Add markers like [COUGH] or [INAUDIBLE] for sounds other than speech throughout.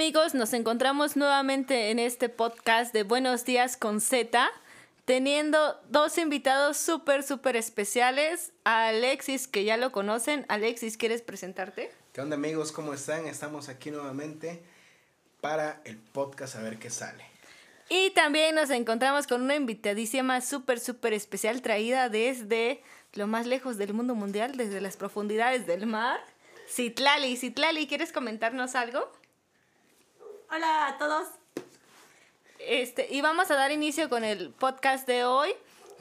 amigos? Nos encontramos nuevamente en este podcast de Buenos Días con Z, teniendo dos invitados súper, súper especiales. A Alexis, que ya lo conocen. Alexis, ¿quieres presentarte? ¿Qué onda amigos? ¿Cómo están? Estamos aquí nuevamente para el podcast a ver qué sale. Y también nos encontramos con una invitadísima súper, súper especial traída desde lo más lejos del mundo mundial, desde las profundidades del mar. Citlali, Citlali, ¿quieres comentarnos algo? Hola a todos. Este, y vamos a dar inicio con el podcast de hoy,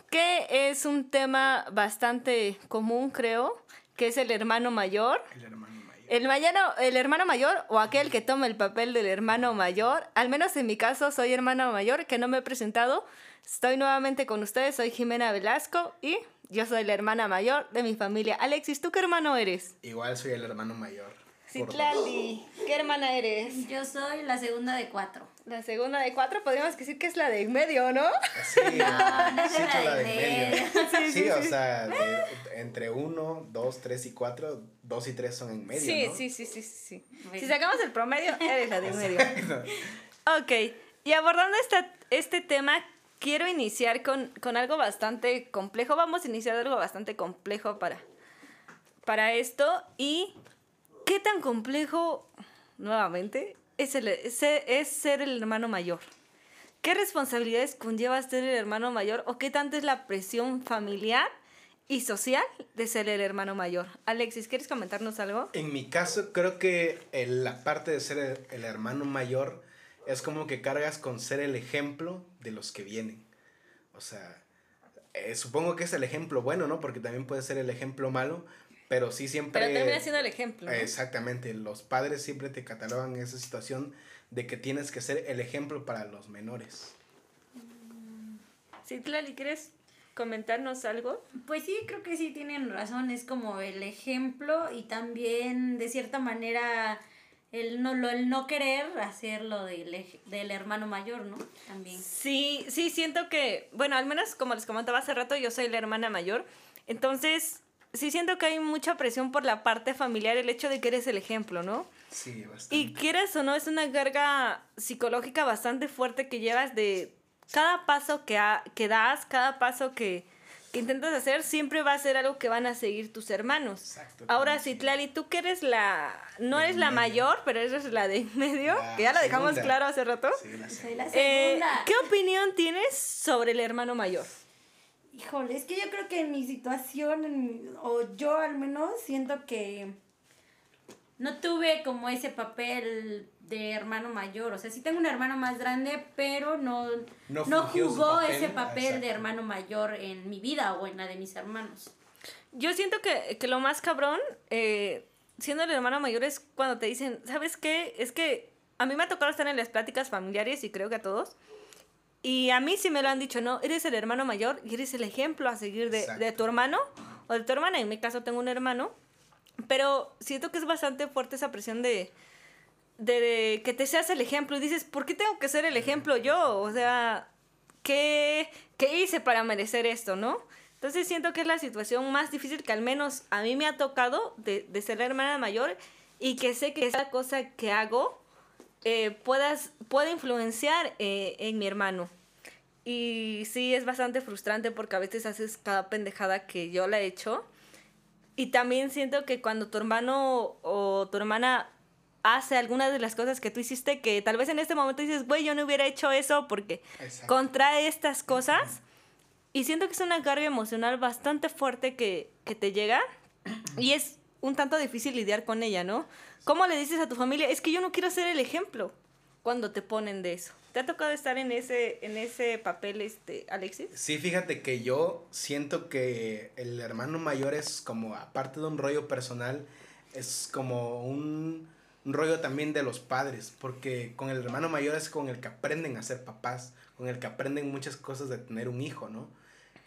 que es un tema bastante común, creo, que es el hermano mayor. El hermano mayor. El, mayano- el hermano mayor o aquel que toma el papel del hermano mayor. Al menos en mi caso soy hermano mayor, que no me he presentado. Estoy nuevamente con ustedes, soy Jimena Velasco y yo soy la hermana mayor de mi familia. Alexis, ¿tú qué hermano eres? Igual soy el hermano mayor. Dos. Citlali, ¿qué hermana eres? Yo soy la segunda de cuatro. La segunda de cuatro, podríamos decir que es la de en medio, ¿no? Sí, no es sí, la de de medio. medio. Sí, o sea, de- entre uno, dos, tres y cuatro, dos y tres son en medio, Sí, ¿no? sí, sí, sí, sí. Si sacamos el promedio, eres la de en medio. [LAUGHS] Ok, y abordando esta, este tema, quiero iniciar con, con algo bastante complejo. Vamos a iniciar algo bastante complejo para, para esto. ¿Y qué tan complejo, nuevamente, es, ser- el hermano mayor? ¿Qué responsabilidades conlleva ser el hermano mayor o qué tanto es la presión familiar y social de ser el hermano mayor? Alexis, ¿quieres comentarnos algo? En mi caso, creo que la parte de ser el, el hermano mayor es como que cargas con ser el ejemplo de los que vienen. O sea, eh, supongo que es el ejemplo bueno, ¿no? Porque también puede ser el ejemplo malo, pero sí siempre... Pero termina siendo el ejemplo. ¿no? Exactamente, los padres siempre te catalogan esa situación de que tienes que ser el ejemplo para los menores. Sí, Tlali, ¿quieres comentarnos algo? Pues sí, creo que sí tienen razón. Es como el ejemplo y también de cierta manera el no, lo, el no querer hacerlo del, del hermano mayor, ¿no? También. Sí, sí, siento que, bueno, al menos como les comentaba hace rato, yo soy la hermana mayor. Entonces, sí siento que hay mucha presión por la parte familiar, el hecho de que eres el ejemplo, ¿no? Sí, bastante. Y quieras o no, es una carga psicológica bastante fuerte que llevas de cada paso que, ha- que das, cada paso que, que intentas hacer, siempre va a ser algo que van a seguir tus hermanos. Exacto, Ahora, sí, que- Tlali, tú que eres la, no eres la medio. mayor, pero eres la de en medio, La que ya lo dejamos claro hace rato. Sí, la sé. Soy la Eh, segunda. ¿Qué opinión tienes sobre el hermano mayor? Híjole, es que yo creo que en mi situación, en o yo al menos, siento que no tuve como ese papel de hermano mayor. O sea, sí tengo un hermano más grande, pero no, No jugó papel, ese papel exacto. de hermano mayor en mi vida o en la de mis hermanos. Yo siento que, que lo más cabrón, eh, siendo el hermano mayor, es cuando te dicen, ¿sabes qué? Es que a mí me ha tocado estar en las pláticas familiares y creo que a todos. Y a mí sí me lo han dicho, no, eres el hermano mayor y eres el ejemplo a seguir de, de tu hermano o de tu hermana. En mi caso tengo un hermano. Pero siento que es bastante fuerte esa presión de, de, de que te seas el ejemplo. Y dices, ¿por qué tengo que ser el ejemplo yo? O sea, ¿qué, qué hice para merecer esto, no? Entonces siento que es la situación más difícil que al menos a mí me ha tocado de, de ser la hermana mayor y que sé que esa cosa que hago eh, puedas, puede influenciar eh, en mi hermano. Y sí, es bastante frustrante porque a veces haces cada pendejada que yo la he hecho. Y también siento que cuando tu hermano o tu hermana hace alguna de las cosas que tú hiciste, que tal vez en este momento dices, güey, yo no hubiera hecho eso porque Exacto. contrae estas cosas. Y siento que es una carga emocional bastante fuerte que, que te llega. Y es un tanto difícil lidiar con ella, ¿no? ¿Cómo le dices a tu familia? Es que yo no quiero ser el ejemplo cuando te ponen de eso. ¿Te ha tocado estar en ese, en ese papel, este, Alexis? Sí, fíjate que yo siento que el hermano mayor es como, aparte de un rollo personal, es como un, un rollo también de los padres, porque con el hermano mayor es con el que aprenden a ser papás, con el que aprenden muchas cosas de tener un hijo, ¿no?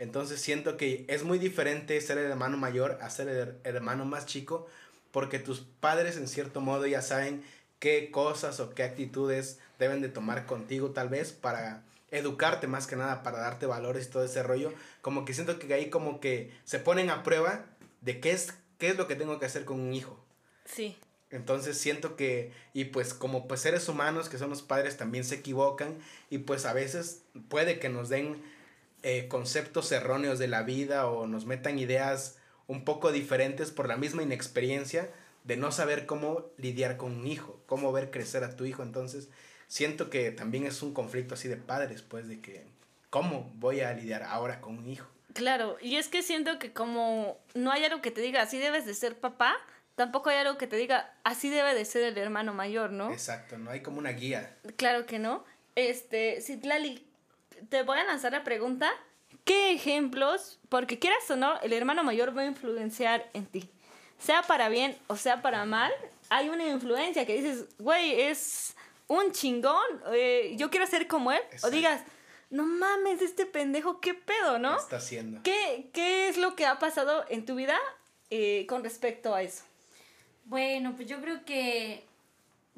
Entonces siento que es muy diferente ser el hermano mayor a ser el hermano más chico, porque tus padres en cierto modo ya saben qué cosas o qué actitudes deben de tomar contigo tal vez para educarte más que nada, para darte valores y todo ese rollo. Como que siento que ahí como que se ponen a prueba de qué es, qué es lo que tengo que hacer con un hijo. Sí. Entonces siento que, y pues como pues seres humanos que son los padres también se equivocan y pues a veces puede que nos den eh, conceptos erróneos de la vida o nos metan ideas un poco diferentes por la misma inexperiencia de no saber cómo lidiar con un hijo, cómo ver crecer a tu hijo. Entonces siento que también es un conflicto así de padres, pues de que, ¿cómo voy a lidiar ahora con un hijo? Claro, y es que siento que como no hay algo que te diga, así debes de ser papá, tampoco hay algo que te diga, así debe de ser el hermano mayor, ¿no? Exacto, no hay como una guía. Claro que no. Este, Citlali, te voy a lanzar la pregunta, ¿qué ejemplos, porque quieras o no, el hermano mayor va a influenciar en ti? Sea para bien o sea para mal, hay una influencia que dices, güey, es un chingón, eh, yo quiero ser como él, o digas, no mames, este pendejo, ¿qué pedo, no? ¿Qué está haciendo? ¿Qué, qué es lo que ha pasado en tu vida eh, con respecto a eso? Bueno, pues yo creo que,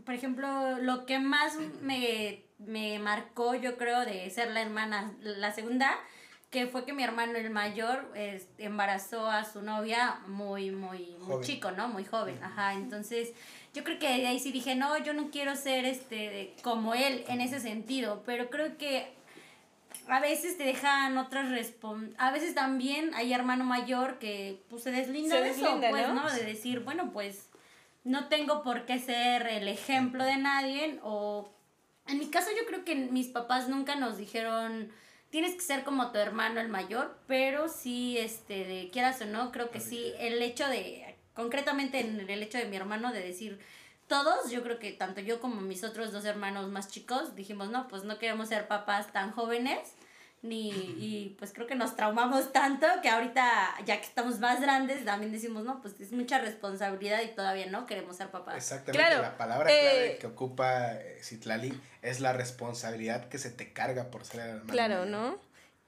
por ejemplo, lo que más me, me marcó, yo creo, de ser la hermana, la segunda, que fue que mi hermano el mayor este, embarazó a su novia muy, muy, muy chico, ¿no? Muy joven, ajá. Entonces, yo creo que ahí sí dije, no, yo no quiero ser este como él en ese sentido, pero creo que a veces te dejan otras respon a veces también hay hermano mayor que pues se deslinda de eso, pues, ¿no? De decir, bueno, pues no tengo por qué ser el ejemplo de nadie o en mi caso yo creo que mis papás nunca nos dijeron tienes que ser como tu hermano el mayor, pero sí, este, de quieras o no, creo que sí, el hecho de, concretamente en el hecho de mi hermano de decir, todos, yo creo que tanto yo como mis otros dos hermanos más chicos, dijimos, no, pues no queremos ser papás tan jóvenes, ni, y pues creo que nos traumamos tanto que ahorita, ya que estamos más grandes, también decimos, no, pues es mucha responsabilidad y todavía no queremos ser papás. Exactamente, la palabra clave eh, que ocupa eh, Citlali es la responsabilidad que se te carga por ser hermano. Claro, ¿no?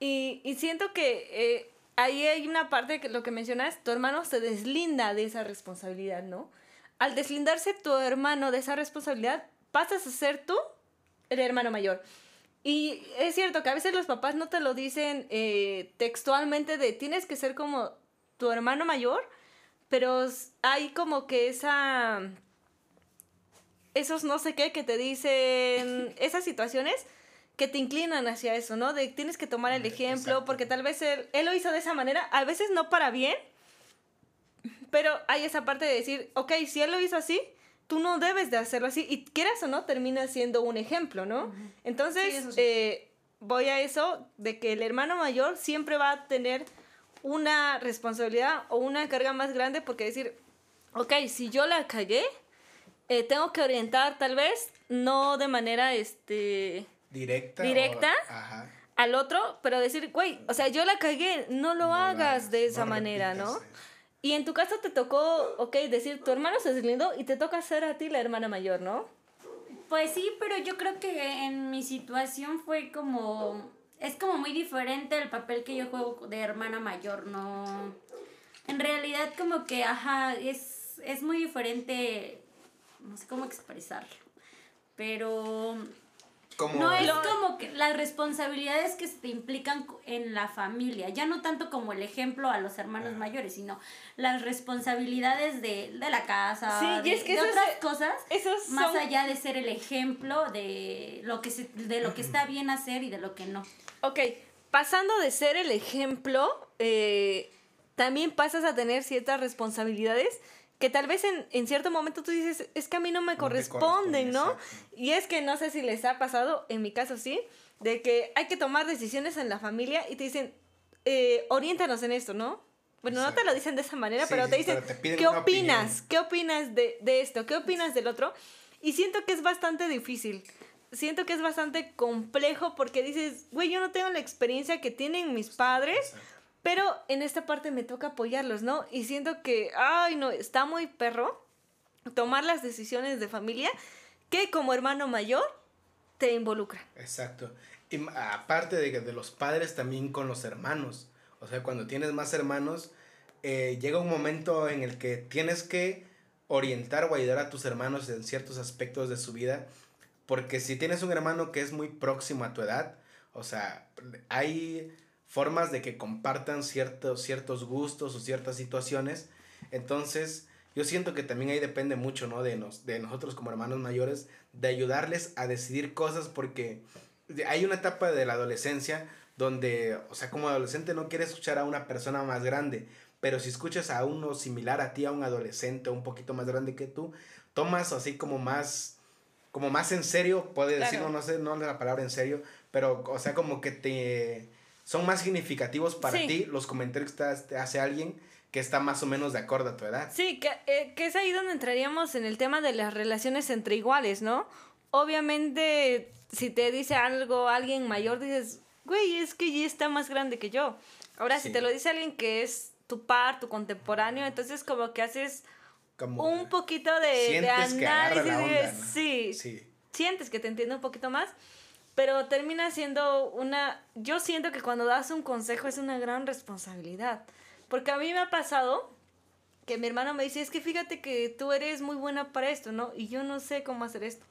Y, y siento que eh, ahí hay una parte que lo que mencionas, tu hermano se deslinda de esa responsabilidad, ¿no? Al deslindarse tu hermano de esa responsabilidad, pasas a ser tú el hermano mayor. Y es cierto que a veces los papás no te lo dicen eh, textualmente de tienes que ser como tu hermano mayor, pero hay como que esa... Esos no sé qué que te dicen, [LAUGHS] esas situaciones que te inclinan hacia eso, ¿no? De tienes que tomar el ejemplo, porque tal vez él, él lo hizo de esa manera, a veces no para bien, pero hay esa parte de decir, ok, si él lo hizo así, tú no debes de hacerlo así y quieras o no termina siendo un ejemplo, ¿no? Entonces, eh, voy a eso de que el hermano mayor siempre va a tener una responsabilidad o una carga más grande porque decir, ok, si yo la cagué, eh, tengo que orientar tal vez, no de manera, este... Directa. Directa. Al otro, pero decir, güey, o sea, yo la cagué, no lo hagas de esa manera, ¿no? Y en tu caso te tocó, ok, decir, tu hermano se deslindó y te toca ser a ti la hermana mayor, ¿no? Pues sí, pero yo creo que en mi situación fue como, es como muy diferente el papel que yo juego de hermana mayor, ¿no? En realidad como que, ajá, es, es muy diferente, no sé cómo expresarlo, pero no es como que las responsabilidades que se te implican en la familia, ya no tanto como el ejemplo a los hermanos mayores, sino las responsabilidades de, la casa, de, otras cosas, más allá de ser el ejemplo de lo que se, de lo que está bien hacer y de lo que no. Ok, pasando de ser el ejemplo, eh, también pasas a tener ciertas responsabilidades que tal vez en, en, cierto momento tú dices, es que a mí no me corresponden, ¿no? Y es que no sé si les ha pasado, en mi caso sí, de que hay que tomar decisiones en la familia y te dicen, eh, oriéntanos en esto, ¿no? Bueno, no te lo dicen de esa manera, pero te dicen, ¿qué opinas? ¿Qué opinas de, de esto? ¿Qué opinas del otro? Y siento que es bastante difícil. Siento que es bastante complejo porque dices, güey, yo no tengo la experiencia que tienen mis padres. Pero en esta parte me toca apoyarlos, ¿no? Y siento que, ay, no, está muy perro tomar las decisiones de familia que como hermano mayor te involucra. Exacto. Y aparte de, de los padres, también con los hermanos. O sea, cuando tienes más hermanos, eh, llega un momento en el que tienes que orientar o ayudar a tus hermanos en ciertos aspectos de su vida. Porque si tienes un hermano que es muy próximo a tu edad, o sea, hay formas de que compartan ciertos, ciertos gustos o ciertas situaciones. Entonces, yo siento que también ahí depende mucho, ¿no? De, nos, de nosotros como hermanos mayores, de ayudarles a decidir cosas porque hay una etapa de la adolescencia donde, o sea, como adolescente no quieres escuchar a una persona más grande, pero si escuchas a uno similar a ti, a un adolescente un poquito más grande que tú, tomas así como más, como más en serio, puede decir, no, no sé, no la palabra en serio, pero, o sea, como que te, son más significativos para ti los comentarios que te hace alguien que está más o menos de acuerdo a tu edad. Sí, que, eh, que es ahí donde entraríamos en el tema de las relaciones entre iguales, ¿no? Obviamente, si te dice algo alguien mayor, dices, güey, es que ya está más grande que yo. Ahora, si te lo dice alguien que es tu par, tu contemporáneo, entonces como que haces un poquito de, de análisis. sí, sí, sientes que te entiende un poquito más, pero termina siendo una... Yo siento que cuando das un consejo es una gran responsabilidad, porque a mí me ha pasado que mi hermano me dice, es que fíjate que tú eres muy buena para esto, ¿no? Y yo no sé cómo hacer esto.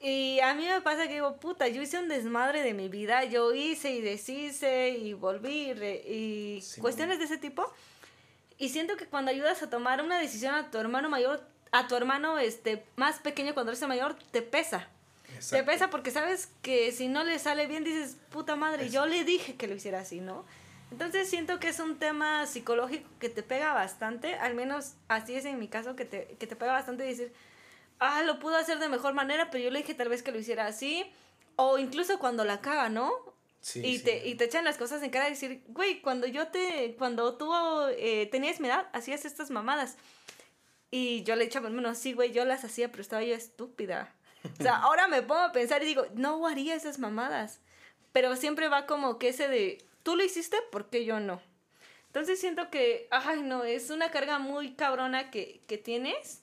Y a mí me pasa que digo, puta, yo hice un desmadre de mi vida, yo hice y deshice y volví y, cuestiones de ese tipo. Y siento que cuando ayudas a tomar una decisión a tu hermano mayor, a tu hermano este, más pequeño cuando eres mayor, te pesa. Te pesa porque sabes que si no le sale bien dices, puta madre, yo le dije que lo hiciera así, ¿no? Entonces siento que es un tema psicológico que te pega bastante, al menos así es en mi caso, que te, que te pega bastante decir, ah, lo pudo hacer de mejor manera, pero yo le dije tal vez que lo hiciera así. O incluso cuando la caga, ¿no? Sí, y, Te, y te echan las cosas en cara y decir, güey, cuando yo te, cuando tú eh, tenías mi edad, hacías estas mamadas. Y yo le echaba, bueno, sí, güey, yo las hacía, pero estaba yo estúpida. O sea, ahora me pongo a pensar y digo, no haría esas mamadas. Pero siempre va como que ese de, tú lo hiciste, ¿por qué yo no? Entonces siento que, ay, no, es una carga muy cabrona que, que tienes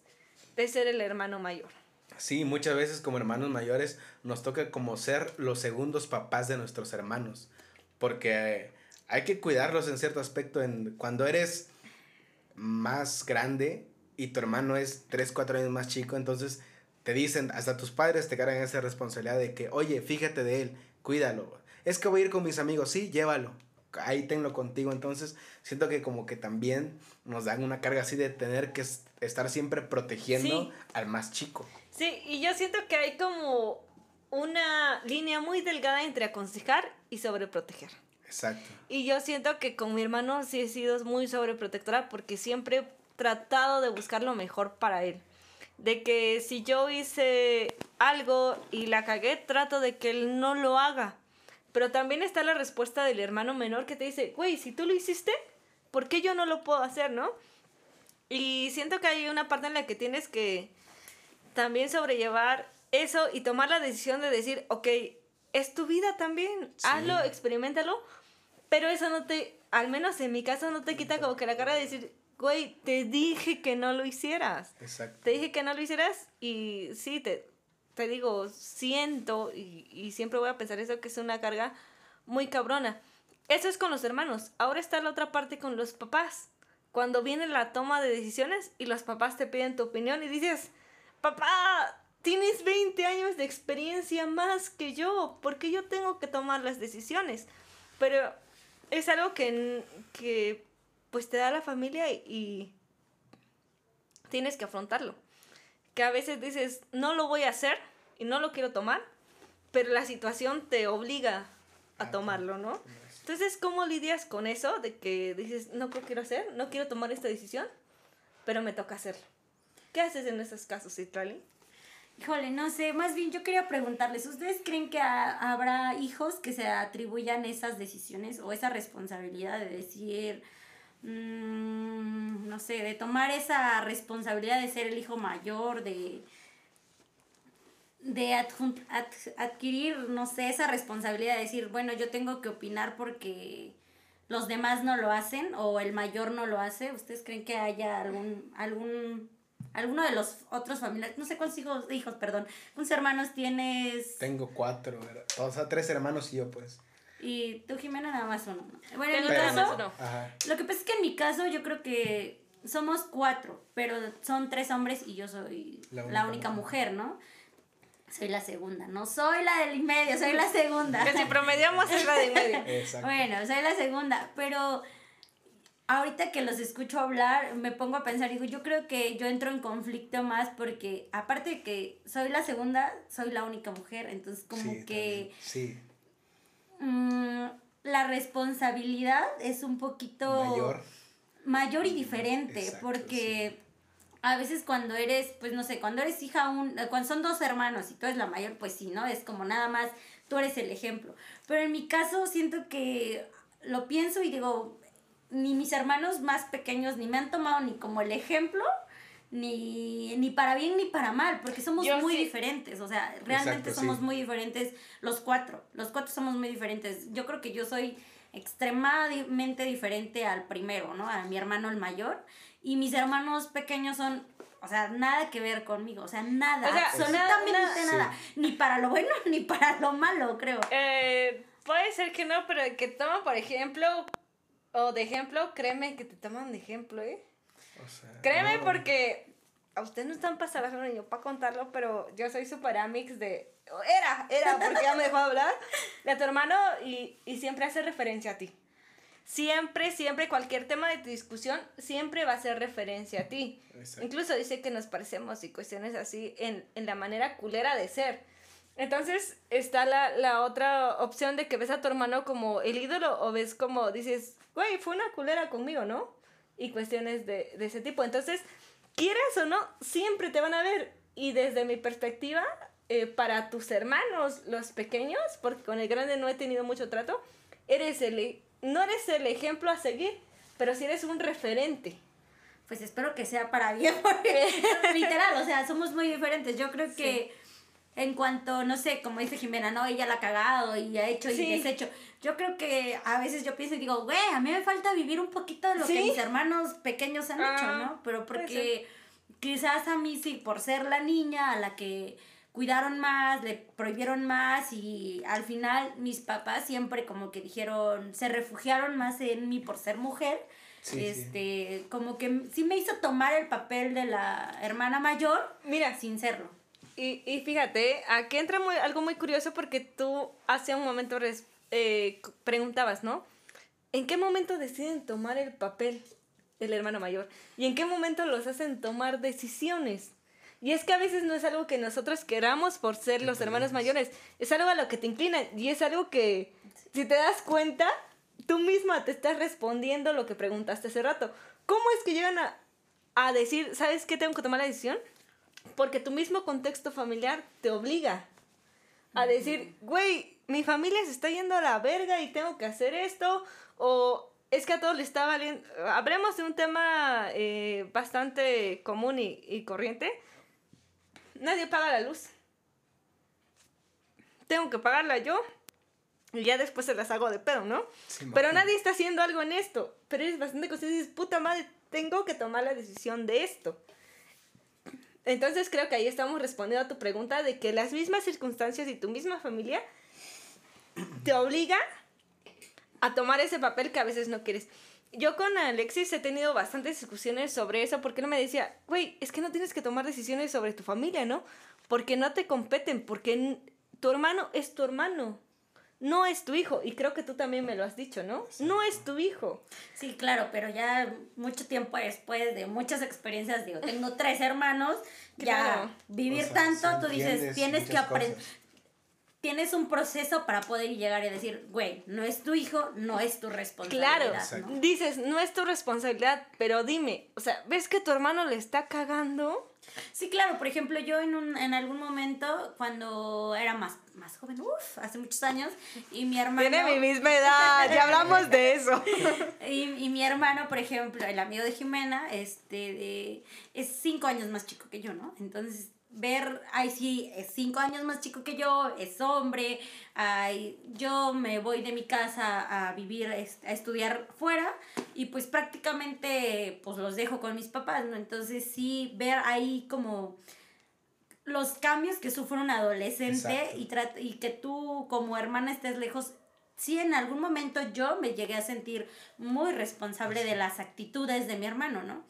de ser el hermano mayor. Sí, muchas veces como hermanos mayores nos toca como ser los segundos papás de nuestros hermanos, porque hay que cuidarlos en cierto aspecto. En, cuando eres más grande y tu hermano es 3, 4 años más chico, entonces te dicen, hasta tus padres te cargan esa responsabilidad de que, oye, fíjate de él, cuídalo. Es que voy a ir con mis amigos, sí, llévalo ahí tenlo contigo. Entonces, siento que como que también nos dan una carga así de tener que estar siempre protegiendo al más chico. Sí, y yo siento que hay como una línea muy delgada entre aconsejar y sobreproteger. Exacto. Y yo siento que con mi hermano sí he sido muy sobreprotectora porque siempre he tratado de buscar lo mejor para él. De que si yo hice algo y la cagué, trato de que él no lo haga pero también está la respuesta del hermano menor que te dice, güey, si tú lo hiciste, ¿por qué yo no lo puedo hacer, no? Y siento que hay una parte en la que tienes que también sobrellevar eso y tomar la decisión de decir, ok, es tu vida también, hazlo, experimentalo, pero eso no te, al menos en mi caso, no te quita como que la cara de decir, güey, te dije que no lo hicieras. Exacto. Te dije que no lo hicieras y sí, te, te digo, siento y, siempre voy a pensar eso que es una carga muy cabrona. Eso es con los hermanos. Ahora está la otra parte con los papás. Cuando viene la toma de decisiones y los papás te piden tu opinión y dices, papá, tienes 20 años de experiencia más que yo, ¿por qué yo tengo que tomar las decisiones? Pero es algo que, que pues te da la familia y tienes que afrontarlo que a veces dices, no lo voy a hacer y no lo quiero tomar, pero la situación te obliga a ah, tomarlo, ¿no? Entonces, ¿cómo lidias con eso de que dices, no lo quiero hacer, no quiero tomar esta decisión, pero me toca hacerlo? ¿Qué haces en esos casos, Citrali? Híjole, no sé, más bien yo quería preguntarles, ¿ustedes creen que habrá hijos que se atribuyan esas decisiones o esa responsabilidad de decir, Mm, no sé, de tomar esa responsabilidad de ser el hijo mayor, de, de adquirir, no sé, esa responsabilidad de decir, bueno, yo tengo que opinar porque los demás no lo hacen o el mayor no lo hace. ¿Ustedes creen que haya algún, algún, alguno de los otros familiares, no sé cuántos hijos, hijos, perdón, cuántos hermanos tienes? Tengo cuatro, o sea, tres hermanos y yo pues. Y tú, Jimena, nada más uno. Bueno, en mi caso, lo que pasa es que en mi caso yo creo que somos cuatro, pero son tres hombres y yo soy la única, mujer, ¿no? Soy la segunda, no soy la del medio, soy la segunda. Que si promediamos es la del medio. [LAUGHS] Exacto. Bueno, soy la segunda, pero ahorita que los escucho hablar, me pongo a pensar, digo, yo creo que yo entro en conflicto más porque aparte de que soy la segunda, soy la única mujer, entonces como que sí. Mm, la responsabilidad es un poquito mayor, mayor y diferente, porque a veces cuando eres, pues no sé, cuando eres hija, un, cuando son dos hermanos y tú eres la mayor, pues sí, ¿no? Es como nada más, tú eres el ejemplo. Pero en mi caso siento que lo pienso y digo, ni mis hermanos más pequeños ni me han tomado ni como el ejemplo, ni, ni para bien ni para mal, porque somos muy diferentes, o sea, realmente somos muy diferentes los cuatro, los cuatro somos muy diferentes. Yo creo que yo soy extremadamente diferente al primero, ¿no? A mi hermano el mayor, y mis hermanos pequeños son o sea, nada que ver conmigo, o sea, nada, absolutamente nada, ni para lo bueno [LAUGHS] ni para lo malo, creo. Eh, puede ser que no, pero que toma, por ejemplo, o de ejemplo, créeme que te toman de ejemplo, ¿eh? O sea, créeme porque a ustedes no están pasando yo para contarlo, pero yo soy super amix de... Era, era, porque ya me dejó hablar, de tu hermano y, y siempre hace referencia a ti. Siempre, siempre, cualquier tema de tu discusión, siempre va a hacer referencia a ti. Incluso dice que nos parecemos y cuestiones así en, en la manera culera de ser. Entonces está la, la, otra opción de que ves a tu hermano como el ídolo o ves como dices, güey, fue una culera conmigo, ¿no? Y cuestiones de, de ese tipo. Entonces, quieras o no, siempre te van a ver. Y desde mi perspectiva, eh, para tus hermanos, los pequeños, porque con el grande no he tenido mucho trato, eres el, no eres el ejemplo a seguir, pero sí eres un referente. Pues espero que sea para bien, porque [LAUGHS] literal, o sea, somos muy diferentes. Yo creo que en cuanto, no sé, como dice Jimena, ¿no? Ella la ha cagado y ha hecho y deshecho. Yo creo que a veces yo pienso y digo, güey, a mí me falta vivir un poquito de lo que mis hermanos pequeños han hecho, ah, ¿no? Pero porque quizás a mí sí, por ser la niña a la que cuidaron más, le prohibieron más y al final mis papás siempre como que dijeron, se refugiaron más en mí por ser mujer. este, como que sí me hizo tomar el papel de la hermana mayor, mira, sin serlo. Y, y fíjate, aquí entra muy, algo muy curioso porque tú hace un momento eh, preguntabas, ¿no? ¿En qué momento deciden tomar el papel del hermano mayor? ¿Y en qué momento los hacen tomar decisiones? Y es que a veces no es algo que nosotros queramos por ser los hermanos mayores, es algo a lo que te inclina y es algo que, si te das cuenta, tú misma te estás respondiendo lo que preguntaste hace rato. ¿Cómo es que llegan a, a decir, ¿sabes qué tengo que tomar la decisión? Porque tu mismo contexto familiar te obliga a decir, güey, mi familia se está yendo a la verga y tengo que hacer esto, o es que a todos les está valiendo. Hablemos de un tema eh, bastante común y, corriente. Nadie paga la luz. Tengo que pagarla yo. Y ya después se las hago de pedo, ¿no? Pero nadie está haciendo algo en esto. Pero es bastante consciente y dices, puta madre, tengo que tomar la decisión de esto. Entonces creo que ahí estamos respondiendo a tu pregunta de que las mismas circunstancias y tu misma familia te obliga a tomar ese papel que a veces no quieres. Yo con Alexis he tenido bastantes discusiones sobre eso porque él me decía, güey, es que no tienes que tomar decisiones sobre tu familia, ¿no? Porque no te competen, porque tu hermano es tu hermano no es tu hijo. Y creo que tú también me lo has dicho, ¿no? No es tu hijo. Sí, claro, pero ya mucho tiempo después de muchas experiencias, digo, tengo tres hermanos, ya vivir tanto, tú dices, tienes que aprender. Tienes un proceso para poder llegar y decir, güey, no es tu hijo, no es tu responsabilidad. Claro, dices, no es tu responsabilidad, pero dime, o sea, ¿ves que tu hermano le está cagando? Sí, claro, por ejemplo, yo en, un, en algún momento, cuando era más, más joven, uff, hace muchos años, y mi hermano... Tiene mi misma edad, ya hablamos de eso. [LAUGHS] y, y, mi hermano, por ejemplo, el amigo de Jimena, este, de, es cinco años más chico que yo, ¿no? Entonces ver, ay, sí, es cinco años más chico que yo, es hombre, ay, yo me voy de mi casa a vivir, a estudiar fuera y pues prácticamente pues los dejo con mis papás, ¿no? Entonces sí, ver ahí como los cambios que sufre un adolescente y, y que tú como hermana estés lejos. Sí, en algún momento yo me llegué a sentir muy responsable de las actitudes de mi hermano, ¿no?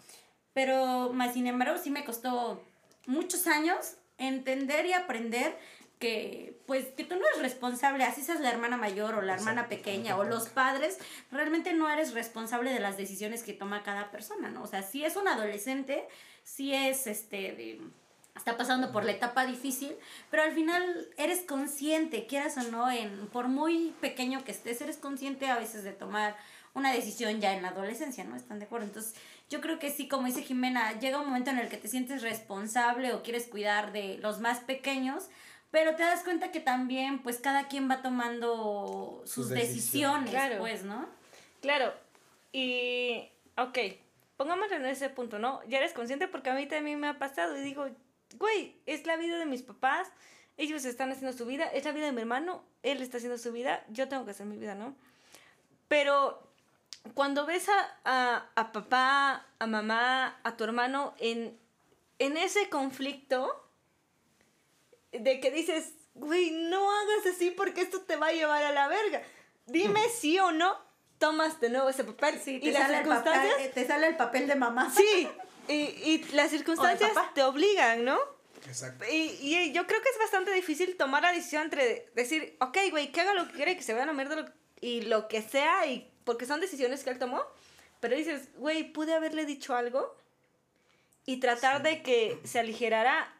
Pero más sin embargo sí me costó muchos años entender y aprender que pues que tú no eres responsable, así seas la hermana mayor o la hermana pequeña o los padres, realmente no eres responsable de las decisiones que toma cada persona, ¿no? O sea, si es un adolescente, si es este está pasando por la etapa difícil, pero al final eres consciente, quieras o no, en por muy pequeño que estés, eres consciente a veces de tomar una decisión ya en la adolescencia, ¿no? ¿Están de acuerdo? Entonces, yo creo que sí, como dice Jimena, llega un momento en el que te sientes responsable o quieres cuidar de los más pequeños, pero te das cuenta que también, pues, cada quien va tomando sus, decisiones, pues, ¿no? Claro. Y, ok, pongámoslo en ese punto, ¿no? Ya eres consciente porque a mí también me ha pasado y digo, güey, es la vida de mis papás, ellos están haciendo su vida, es la vida de mi hermano, él está haciendo su vida, yo tengo que hacer mi vida, ¿no? Pero cuando ves a, a, papá, a mamá, a tu hermano en, en ese conflicto de que dices, güey, no hagas así porque esto te va a llevar a la verga. Dime sí o no, tomas de nuevo ese papel. Sí, te, y sale, las circunstancias, el papel, te sale el papel de mamá. Sí, y, y las circunstancias te obligan, ¿no? Exacto. Y, y, yo creo que es bastante difícil tomar la decisión entre decir, ok, güey, que haga lo que quiera y que se vaya a la mierda y lo que sea y porque son decisiones que él tomó, pero dices, güey, pude haberle dicho algo y tratar de que se aligerara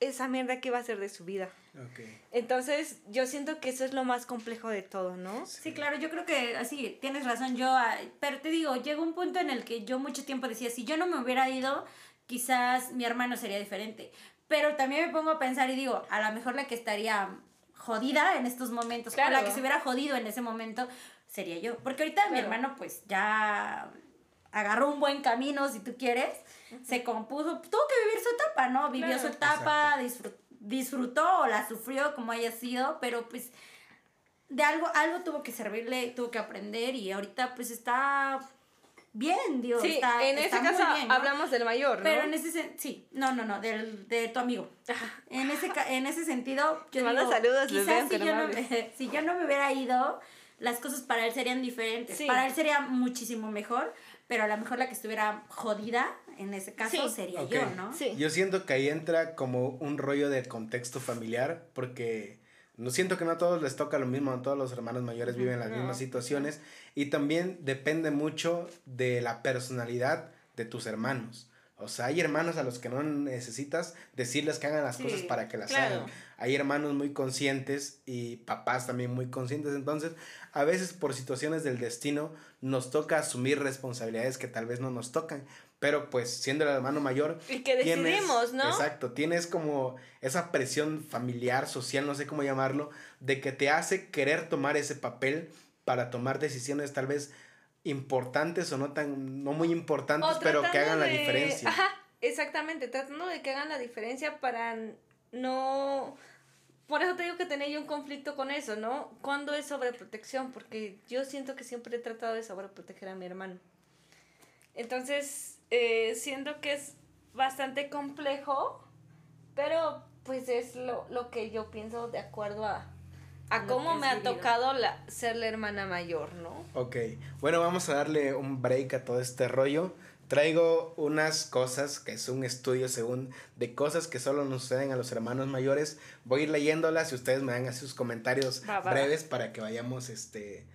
esa mierda que iba a ser de su vida. Okay. Entonces, yo siento que eso es lo más complejo de todo, ¿no? Sí. claro, yo creo que así, tienes razón, yo, pero te digo, llegó un punto en el que yo mucho tiempo decía, si yo no me hubiera ido, quizás mi hermano sería diferente. Pero también me pongo a pensar y digo, a lo mejor la que estaría jodida en estos momentos, o la que se hubiera jodido en ese momento, sería yo. Porque ahorita mi hermano pues ya agarró un buen camino, si tú quieres, se compuso, tuvo que vivir su etapa, ¿no? Vivió su etapa, disfrutó o la sufrió como haya sido, pero pues de algo, algo tuvo que servirle, tuvo que aprender y ahorita pues está bien, Dios. Sí, en ese caso hablamos del mayor, ¿no? Pero en ese sí, no, no, no, del, de tu amigo. En ese, en ese sentido, yo digo, saludos, quizás si, yo no me, [LAUGHS] si yo no me hubiera ido, las cosas para él serían diferentes. Para él sería muchísimo mejor, pero a lo mejor la que estuviera jodida en ese caso sería yo, ¿no? Sí. Yo siento que ahí entra como un rollo de contexto familiar, porque no siento que no a todos les toca lo mismo, no todos los hermanos mayores viven las mismas situaciones, y también depende mucho de la personalidad de tus hermanos. O sea, hay hermanos a los que no necesitas decirles que hagan las cosas para que las hagan. Hay hermanos muy conscientes y papás también muy conscientes. Entonces, a veces por situaciones del destino nos toca asumir responsabilidades que tal vez no nos tocan. Pero pues siendo el hermano mayor... Y que decidimos, ¿no? Exacto, tienes como esa presión familiar, social, no sé cómo llamarlo, de que te hace querer tomar ese papel para tomar decisiones tal vez importantes o no tan, no muy importantes, pero que hagan la diferencia. Ajá, exactamente, tratando de que hagan la diferencia para no... Por eso te digo que tenía yo un conflicto con eso, ¿no? ¿Cuándo es sobreprotección? Porque yo siento que siempre he tratado de sobreproteger a mi hermano. Entonces, eh, siento que es bastante complejo, pero pues es lo, lo que yo pienso de acuerdo a, a cómo me ha tocado la, ser la hermana mayor, ¿no? Ok, bueno, vamos a darle un break a todo este rollo. Traigo unas cosas, que es un estudio según de cosas que solo nos suceden a los hermanos mayores. Voy a ir leyéndolas y ustedes me dan así sus comentarios breves para que vayamos este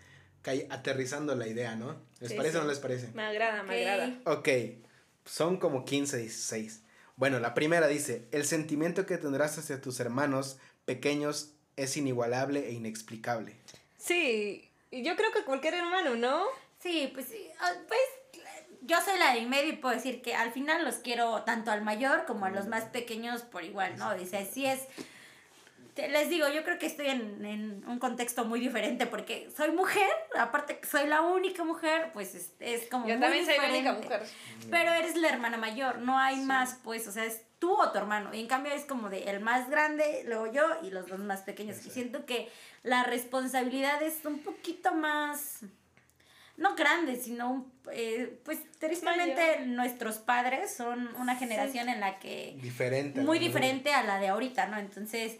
aterrizando la idea, ¿no? ¿Les parece o no les parece? Me agrada, me agrada. Ok, son como 15, 16. Bueno, la primera dice, el sentimiento que tendrás hacia tus hermanos pequeños es inigualable e inexplicable. Sí, yo creo que cualquier hermano, ¿no? Sí, pues, ah, pues yo soy la de medio y puedo decir que al final los quiero tanto al mayor como a los más pequeños por igual, ¿no? Dice, sí es les digo, yo creo que estoy en, en, un contexto muy diferente porque soy mujer, aparte que soy la única mujer, pues es, es como... Yo también soy la única mujer. Pero eres la hermana mayor, no hay más, pues, o sea, es tú o tu hermano. Y en cambio es como de el más grande, luego yo y los dos más pequeños. Y siento que la responsabilidad es un poquito más no grande, sino eh, pues tristemente nuestros padres son una generación en la que diferente muy diferente a la de ahorita, ¿no? Entonces,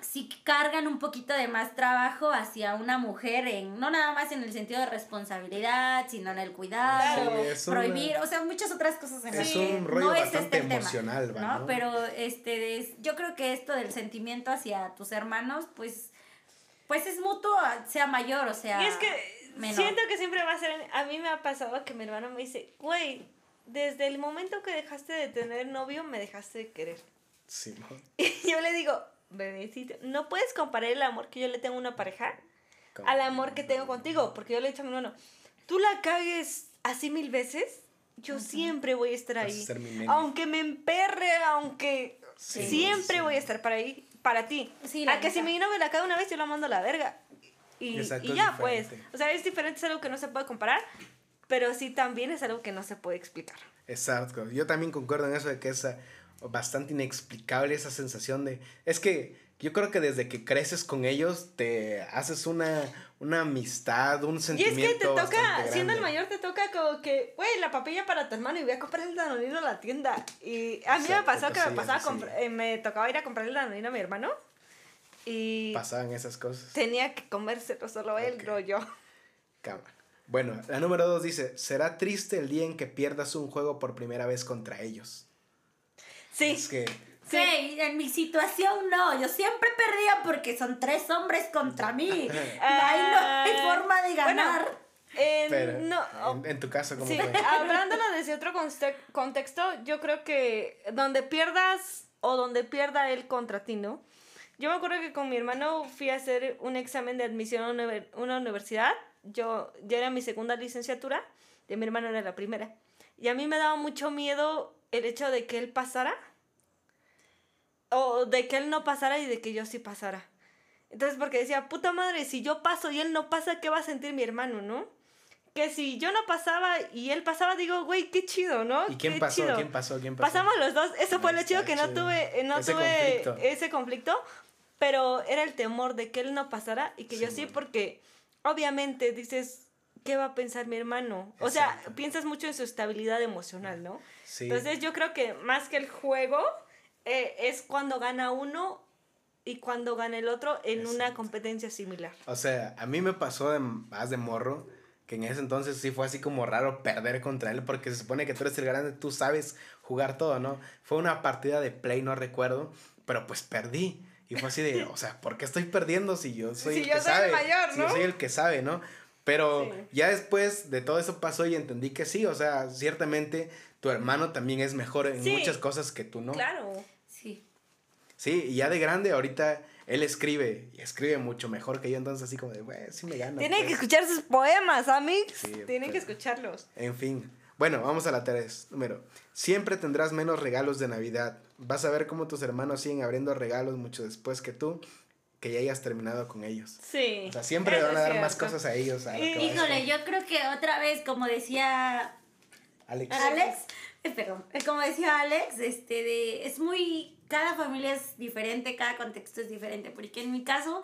sí cargan un poquito de más trabajo hacia una mujer en no nada más en el sentido de responsabilidad sino en el cuidado Sí, es una- prohibir o sea muchas otras cosas en Es un rollo no es bastante este el tema, emocional, ¿va, ¿no? no? pero este es- yo creo que esto del sentimiento hacia tus hermanos pues pues es mutuo sea mayor o sea Y es que menor. siento que siempre va a ser. A mí me ha pasado que mi hermano me dice, güey, desde el momento que dejaste de tener novio, me dejaste de querer. Sí, ¿no? [LAUGHS] Y yo le digo, bebecito, no puedes comparar el amor que yo le tengo a una pareja al amor que tengo contigo. Porque yo le he dicho a mi hermano, tú la cagues así mil veces, yo siempre voy a estar Vas a ahí. ser mi. Aunque me emperre, aunque Sí, siempre sí. voy a estar para ahí, para ti. Sí, a que si mi novio la caga una vez, yo la mando a la verga. Y, Exacto, y ya, pues. O sea, es diferente, es algo que no se puede comparar, pero sí también es algo que no se puede explicar. Exacto. Yo también concuerdo en eso de que es ah, bastante inexplicable esa sensación de... Es que yo creo que desde que creces con ellos te haces una, una amistad, un Y es sentimiento que te toca, siendo el mayor, te toca como que, güey, la papilla para tu hermano y voy a comprar el danonino a la tienda. Y a mí me Exacto, pasó que me, cosillas pasaba así. compra- eh, me tocaba ir a comprar el danonino a mi hermano y Pasaban esas cosas. tenía que comérselo solo él, no yo. Cámara. Bueno, la número dos dice, será triste el día en que pierdas un juego por primera vez contra ellos. Sí, Es que... sí. Sí, en mi situación no, yo siempre perdía porque son tres hombres contra mí. [LAUGHS] Ahí no hay Ah, forma de bueno, ganar. eh, Pero, no, en, en tu caso, ¿cómo Sí, fue? hablándolo desde otro conte- contexto, yo creo que donde pierdas o donde pierda él contra ti, ¿no? Yo me acuerdo que con mi hermano fui a hacer un examen de admisión a una univer- una universidad. Yo ya era mi segunda licenciatura, y mi hermano era la primera. Y a mí me daba mucho miedo el hecho de que él pasara, o de que él no pasara y de que yo sí pasara. Entonces, porque decía, puta madre, si yo paso y él no pasa, ¿qué va a sentir mi hermano, no? Que si yo no pasaba y él pasaba, digo, güey, qué chido, ¿no? ¿Y quién Qué pasó? chido. ¿Quién pasó? ¿Quién pasó? Pasamos los dos. Eso fue lo chido que no tuve, no Ese tuve conflicto. ese conflicto, pero era el temor de que él no pasara y que yo Sí, bueno. porque obviamente dices, ¿qué va a pensar mi hermano? O sea, piensas mucho en su estabilidad emocional, ¿no? Sí. Entonces yo creo que más que el juego eh, es cuando gana uno y cuando gana el otro en una competencia similar. O sea, a mí me pasó de más de morro, que en ese entonces sí fue así como raro perder contra él, porque se supone que tú eres el grande, tú sabes jugar todo, ¿no? Fue una partida de play, no recuerdo, pero pues perdí. Y fue así de, o sea, ¿por qué estoy perdiendo si yo soy Si el yo que soy el sabe? mayor, Si yo ¿no? soy el que sabe, ¿no? Pero Sí. ya después de todo eso pasó y entendí que sí, o sea, ciertamente tu hermano también es mejor en Sí. muchas cosas que tú, ¿no? Claro. Sí. Sí, y ya de grande ahorita él escribe y escribe mucho mejor que yo, entonces así como de, güey, sí me gana. Tienen pues". que escuchar sus poemas, amigos. Sí, Tienen que pues. escucharlos. En fin. Bueno, vamos a la 3. Número. Siempre tendrás menos regalos de Navidad. Vas a ver cómo tus hermanos siguen abriendo regalos mucho después que tú, que ya hayas terminado con ellos. Sí. O sea, siempre le van a dar más cosas a ellos. a Híjole, yo creo que otra vez, como decía Alex. Alex, eh, perdón, eh, como decía Alex, este de, es muy, cada familia es diferente, cada contexto es diferente, porque en mi caso,